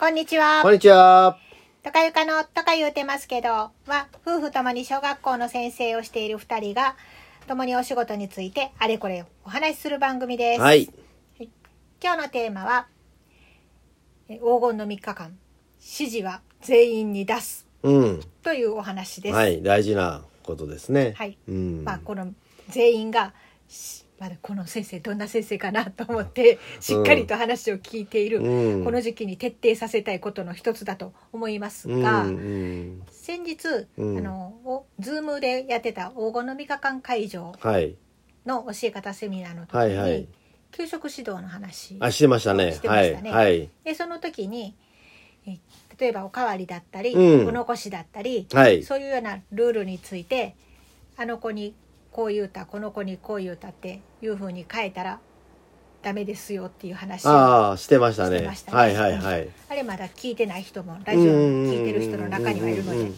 こんにちはこ。んにちは。とかゆかのとか言うてますけど、は、夫婦ともに小学校の先生をしている二人が、共にお仕事についてあれこれお話しする番組です。はい。今日のテーマは、え黄金の3日間、指示は全員に出すうん。というお話です。はい。大事なことですね。はいうん。まあ、この全員が、しまだこの先生どんな先生かなと思ってしっかりと話を聞いている、うんこの時期に徹底させたいことの一つだと思いますうん。が、うん。先日、うんあのおズームでやってた黄金の3日間会場はい。の教え方セミナーの時に、はいはい給食指導の話あ、してましたね。してまはい。したねはい。でその時にえ例えばおかわりだったり、うんお残しだったり、はい。そういうようなルールについてあの子にこう言うたこの子にこう言うたっていうふうに変えたらダメですよっていう話をああ、してましたね。ね。はいはいはい。あれまだ聞いてない人もラジオに聞いてる人の中にはいるので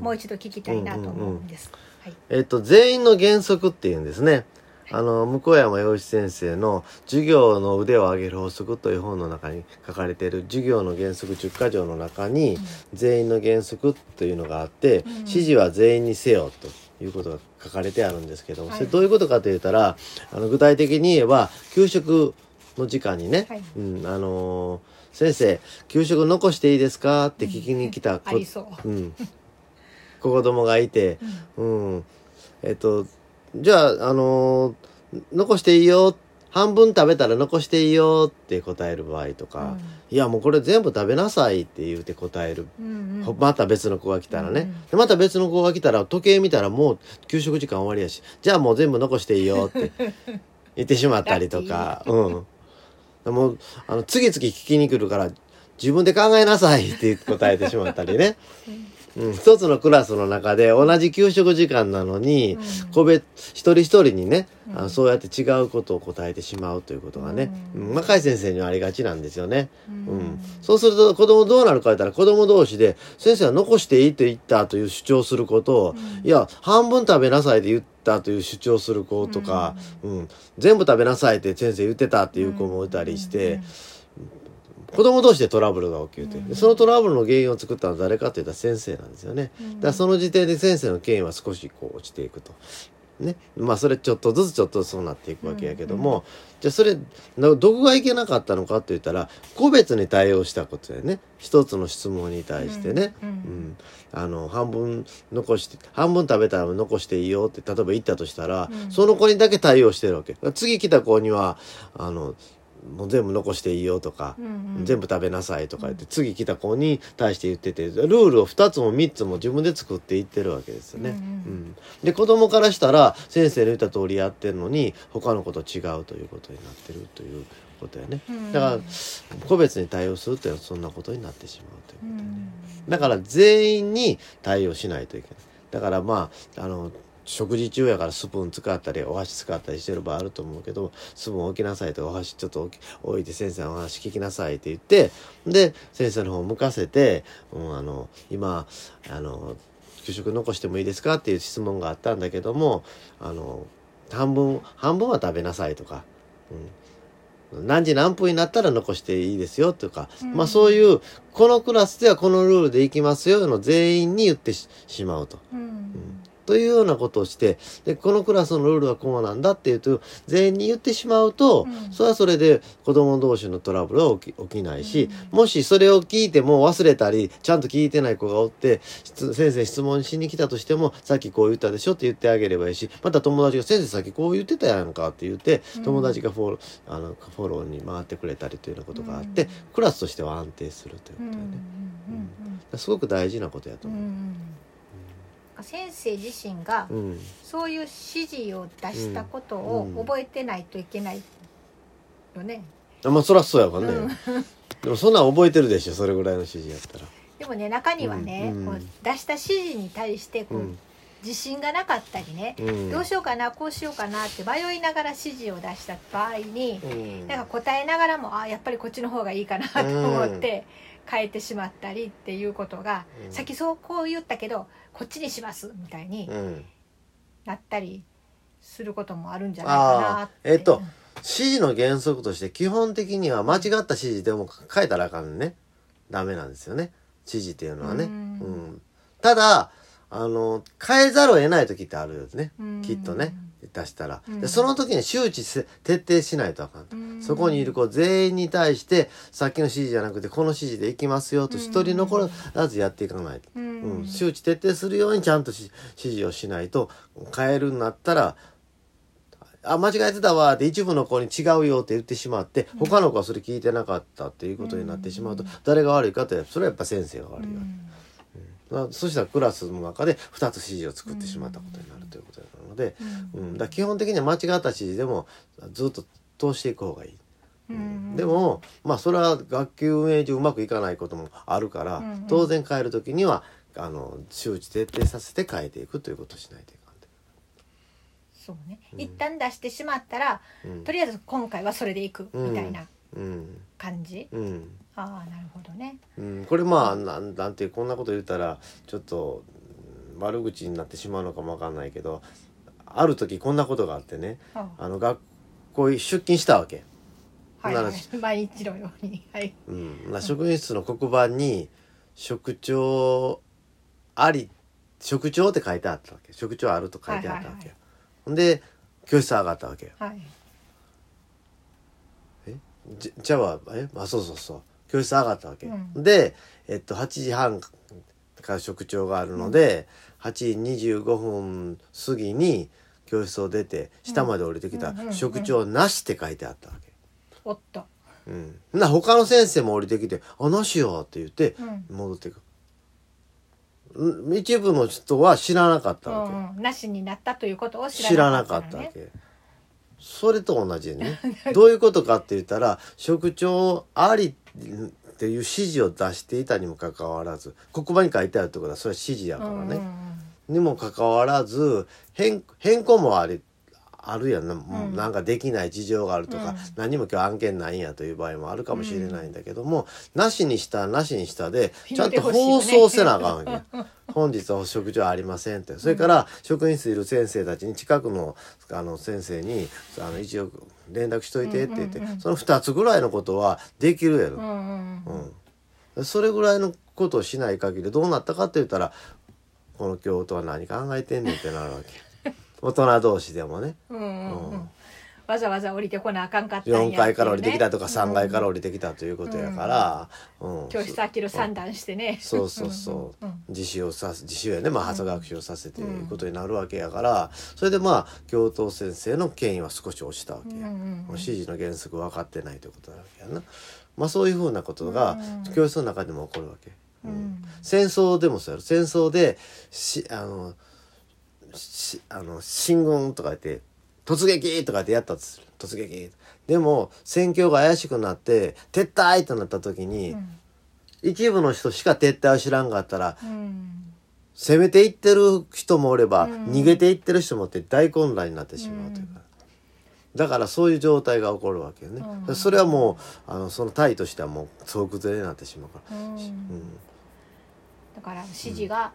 もう一度聞きたいなと思うんです。はい。えっと、全員の原則っていうんですね。あの、向山洋一先生の授業の腕を上げる法則という本の中に書かれている授業の原則10か条の中に、全員の原則というのがあって、うん。指示は全員にせよということが書かれてあるんですけども、はい。それどういうことかと言ったら、あの具体的に言えば、給食の時間にね、はい。うん、あのー先生、給食残していいですか？って聞きに来たあ子う。うん、子供がいて、うん、えっと、じゃあ、あのー残していいよ、半分食べたら残していいよって答える場合とか、いや、もうこれ全部食べなさいって言うて答える。うんうん。ほまた別の子が来たらね、うんでまた別の子が来たら時計見たらもう給食時間終わりやし。じゃあもう全部残していいよって言ってしまったりとか。うん。もうあの次々聞きに来るから自分で考えなさいって答えてしまったりね、うん、一つのクラスの中で同じ給食時間なのに、うん。個別一人一人にね、あうん。のそうやって違うことを答えてしまうということがね、ううん。ん、若い先生にはありがちなんですよね。ううん。ん、そうすると子供どうなるか言ったら子供同士で先生は残していいと言ったという主張することを、うん。いや半分食べなさいって言ったという主張する子とか、うん。全部食べなさいって先生言ってたっていう子もいたりして、子供同士でトラブルが起きるという、うん。でそのトラブルの原因を作ったのは誰かというと先生なんですよね。うん。だからその時点で先生の権威は少しこう落ちていくと。ね、まあそれちょっとずつちょっとそうなっていくわけやけども、じゃあそれなどこがいけなかったのかって言ったら個別に対応したことやね。一つの質問に対してね、うん。うん。あの半分残して半分食べたら残していいよって例えば言ったとしたら、うん。その子にだけ対応してるわけ。次来た子にはあのもう全部残していいよとか、うんうん全部食べなさいとか言って、次来た子に対して言っててルールを2つも3つも自分で作っていってるわけですよね。うんうんうんで子供からしたら先生の言った通りやってるのに他の子と違うということになってるということやね。うんだから個別に対応するというのはそんなことになってしまうということだから全員に対応しないといけない。だからまあ、あの、食事中やからスプーン使ったりお箸使ったりしてる場合あると思うけどスプーン置きなさいとかお箸ちょっと置いて先生のお話聞きなさいって言ってで先生の方を向かせて、うん、あの今あの給食残してもいいですかっていう質問があったんだけどもあの半分半分は食べなさいとか、うん、何時何分になったら残していいですよとか、うん。まあそういうこのクラスではこのルールでいきますよの全員に言ってししまうと。うんというようなことをしてでこのクラスのルールはこうなんだっていうと全員に言ってしまうと、うん。それはそれで子供同士のトラブルは起き起きないし、うもしそれを聞いても忘れたりちゃんと聞いてない子がおって質先生質問しに来たとしてもさっきこう言ったでしょって言ってあげればいいしまた友達が「先生さっきこう言ってたやんか」って言ってうん。友達がフォロー,、あのフォローに回ってくれたりというようなことがあって、うん。クラスとしては安定するといううんことよね。うんすごく大事なことやと思う。うんうん先生自身がうん。そういう指示を出したことをうん。覚えてないといけないよね。あまあそりゃそうやもんね、うん。でもそんなん覚えてるでしょそれぐらいの指示やったら。でもね中にはね、うんこう出した指示に対してこう、うん。自信がなかったりね、うん。どうしようかなこうしようかなって迷いながら指示を出した場合に、うん。なんか答えながらもあやっぱりこっちの方がいいかなと思って変えてしまったりっていうことが、うん。さっきそうこう言ったけどこっちにしますみたいにうん。なったりすることもあるんじゃないかなあって。ーえっと指示の原則として基本的には間違った指示でも変えたらあかんね。ダメなんですよね。指示っていうのはね。ううんん。ただあの変えざるを得ない時ってあるよね。うん。きっとね出したら、うん。でその時に周知せ徹底しないとあかんと、うん。そこにいる子全員に対してさっきの指示じゃなくてこの指示でいきますよと一人残らずやっていかないと、ううん。ん周知徹底するようにちゃんとし指示をしないと変えるんなったらあ間違えてたわって一部の子に違うよって言ってしまって他の子はそれ聞いてなかったっていうことになってしまうと誰が悪いかってそれはやっぱ先生が悪いわけ。まあそしたらクラスの中で2つ指示を作ってしまったことになるということなので、うん。だ基本的には間違った指示でもずっと通していく方がいい。うん。でもまあそれは学級運営上うまくいかないこともあるから、うんうん。当然変える時にはあの周知徹底させて変えていくということをしないといかんでそうね、一旦出してしまったら、うん。とりあえず今回はそれでいくみたいなうん。感じ、うんああなるほどね。うん、これまあなんなんていうこんなこと言ったらちょっとうん悪口になってしまうのかもわかんないけどある時こんなことがあってねああの学校に出勤したわけ。はい、は、ないら毎日のように。はい。うん、な職員室の黒板に「職長あり」「職長」って書いてあったわけ。職長あると書いてあったわけ。ほんで教室上がったわけ。よはい。え？じじゃあえ？あそうそうそう教室上がったわけ、うん。で、えっと、8時半から職長があるので、8時25分過ぎに教室を出て下まで降りてきたうんうんうんうん。職長なしって書いてあったわけ。おっとうん、な他の先生も降りてきて「あなしよ」って言ってうん。戻っていく、うん一部の人は知らなかったうわけ、んうん、なしになったということを知知ららななかっかったたねわけ。それと同じでね どういうことかって言ったら職長ありっていう指示を出していたにもかかわらず黒板に書いてあるってことはそれは指示やからね、にもかかわらず変変更もありあるやんな,、ん。なんかできない事情があるとか、うん。何も今日案件ないんやという場合もあるかもしれないんだけども、なしにしたなしにしたでちゃんと放送せなあかんわけ。本日は食事はありませんって。それから職員室いる先生たちに近くのあの先生にあの一応連絡しといてって言って、その2つぐらいのことはできるやろ。うんうんうん。うん、それぐらいのことをしない限りどうなったかって言ったらこの教頭は何考えてんねんってなるわけ。大人同士でもね。うんうんううんんわざわざ降りてこなあかんかったんやっていう4ね階から降りてきたとか3階から降りてきたということやから、うん教室空きる三段してね。そうそうそう。うんうん自習をさす自習やね。まあ発学習をさせていうことになるわけやから。それでまあ教頭先生の権威は少し落ちたわけや、うんうんうん。指示の原則分かってないということなわけやな。まあそういうふうなことがうん教室の中でも起こるわけ、うん。戦争でもそうやろ。戦争でしあのしあの進軍とか言って突撃とかってやったとする。突撃。でも戦況が怪しくなって撤退となった時に、うん。一部の人しか撤退を知らんかったらうん。攻めていってる人もおれば、うん。逃げていってる人もって大混乱になってしまうというか、だからそういう状態が起こるわけよね、うん。それはもうあのその隊としてはもう総崩れになってしまうから、だから指示が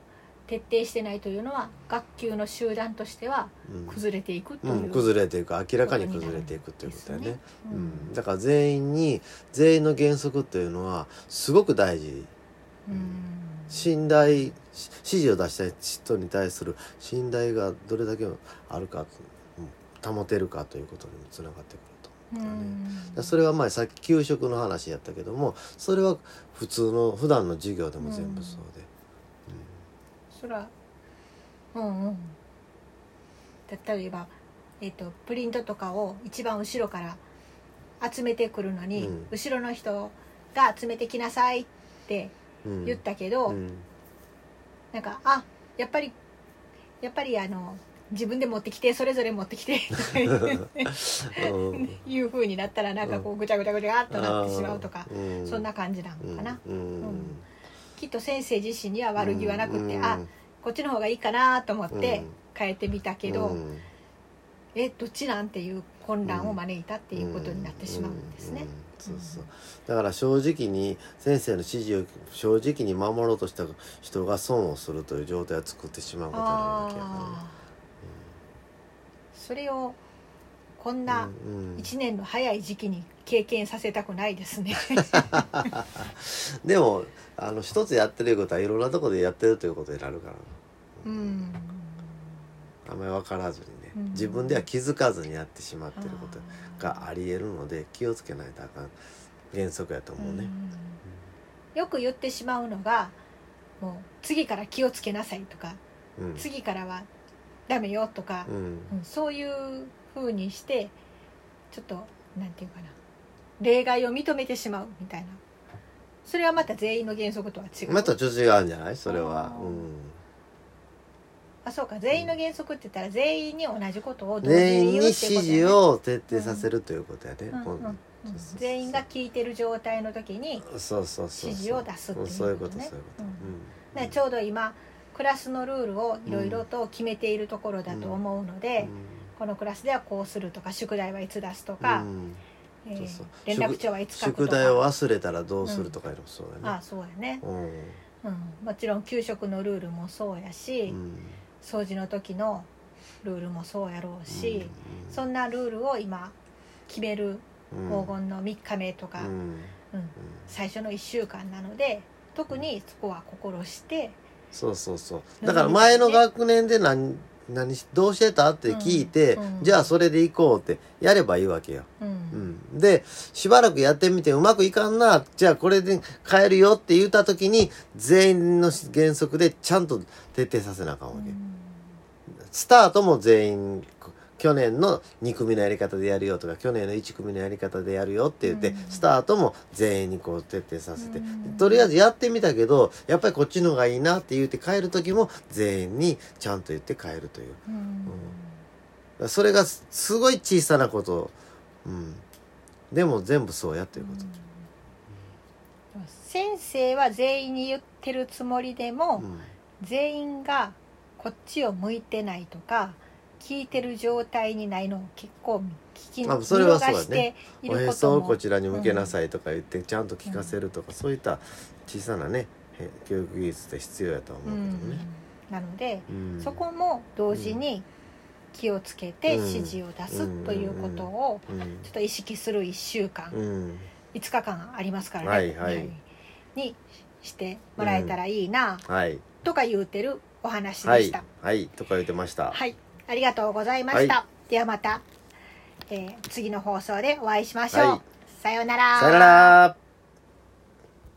徹底してないというのは学級の集団としてはうん。崩れていくという、うん、崩れていく明らかに崩れていくということだよね。ねううん。ん、だから全員に全員の原則っていうのはすごく大事。うん。信頼し指示を出した人に対する信頼がどれだけあるか、うん保てるかということにもつながってくるとう思うんだよね。ん。だからそれは前さっき給食の話やったけどもそれは普通の普段の授業でも全部そうで、そらうんうん。例えば、えっとプリントとかを一番後ろから集めてくるのに、うん。後ろの人が集めてきなさいってうん。言ったけど、うん。なんかあやっぱりやっぱりあの自分で持ってきてそれぞれ持ってきてとか言ってうんいう風になったらなんかこうぐちゃぐちゃぐちゃっとなってしまうとか、うん。そんな感じなのかな、うん。うんきっと先生自身には悪気はなくて、うんあこっちの方がいいかなと思ってうん。変えてみたけど、うん。えどっちなんていう混乱を招いたっていうことになってしまうんですね。うんそうそう。だから正直に先生の指示を正直に守ろうとした人が損をするという状態を作ってしまうことになるわけやからそれをこんなうんうん。1年の早い時期に経験させたくないですね。でもあの一つやってることはいろんなところでやってるということになるから。うん。あんまり分からずにね、うん。自分では気づかずにやってしまってることがありえるので気をつけないとあかん原則やと思うね。うんよく言ってしまうのがもう次から気をつけなさいとかうん。次からはダメよとかそういう風にしてちょっとなんていうかな例外を認めてしまうみたいな。それはまた全員の原則とは違う。またちょっと違うんじゃない？それは。うん。あそうか。全員の原則って言ったら全員に同じことを同時全員にに言うって指ことやね。示を徹底させるということやね。うんうんうん。全員が聞いてる状態の時にそうそうそう指示を出すっていうそういうことそういうこと。うん。ねちょうど今クラスのルールをいろいろと決めているところだと思うので、このクラスではこうするとか宿題はいつ出すとか、うんえーそうそう。連絡帳はいつ書くとか。宿題を忘れたらどうするとかいうのもそうだあね。そうやね、うん。うん、もちろん給食のルールもそうやし、うん。掃除の時のルールもそうやろうし、うん。そんなルールを今決めるうん。黄金の3日目とか、うん。うん。最初の1週間なので特にそこは心して。そうそうそう。うん。だから前の学年で何何しどうしてた？って聞いて、うんうん。じゃあそれで行こうってやればいいわけよ、うん。うん、でしばらくやってみてうまくいかんなじゃあこれで変えるよって言った時に全員の原則でちゃんと徹底させなあかんわけ、スタートも全員去年の2組のやり方でやるよとか去年の1組のやり方でやるよって言って、うん。スタートも全員にこう徹底させて、うん。とりあえずやってみたけどやっぱりこっちの方がいいなって言って変える時も全員にちゃんと言って変えるという。うん。それがすすごい小さなこと、うん、でも全部そうやっていうこと、先生は全員に言ってるつもりでも、うん。全員がこっちを向いてないとか聞いてる状態にないのを結構聞きあ見それはそうだね。逃していおへることも。そをこちらに向けなさいとか言ってちゃんと聞かせるとか、そういった小さなねへ教育技術って必要やとは思うけどね。なので、うん。そこも同時に気をつけてうん。指示を出すということをうんちょっと意識する1週間、うん。5日間ありますからね、はいはい。にしてもらえたらいいな、はい。とか言うてるお話はいでした。はい。とか言ってました。はい、ありがとうございました。はではまた、えー次の放送でお会いしましょう。はいさようなら。さよなら。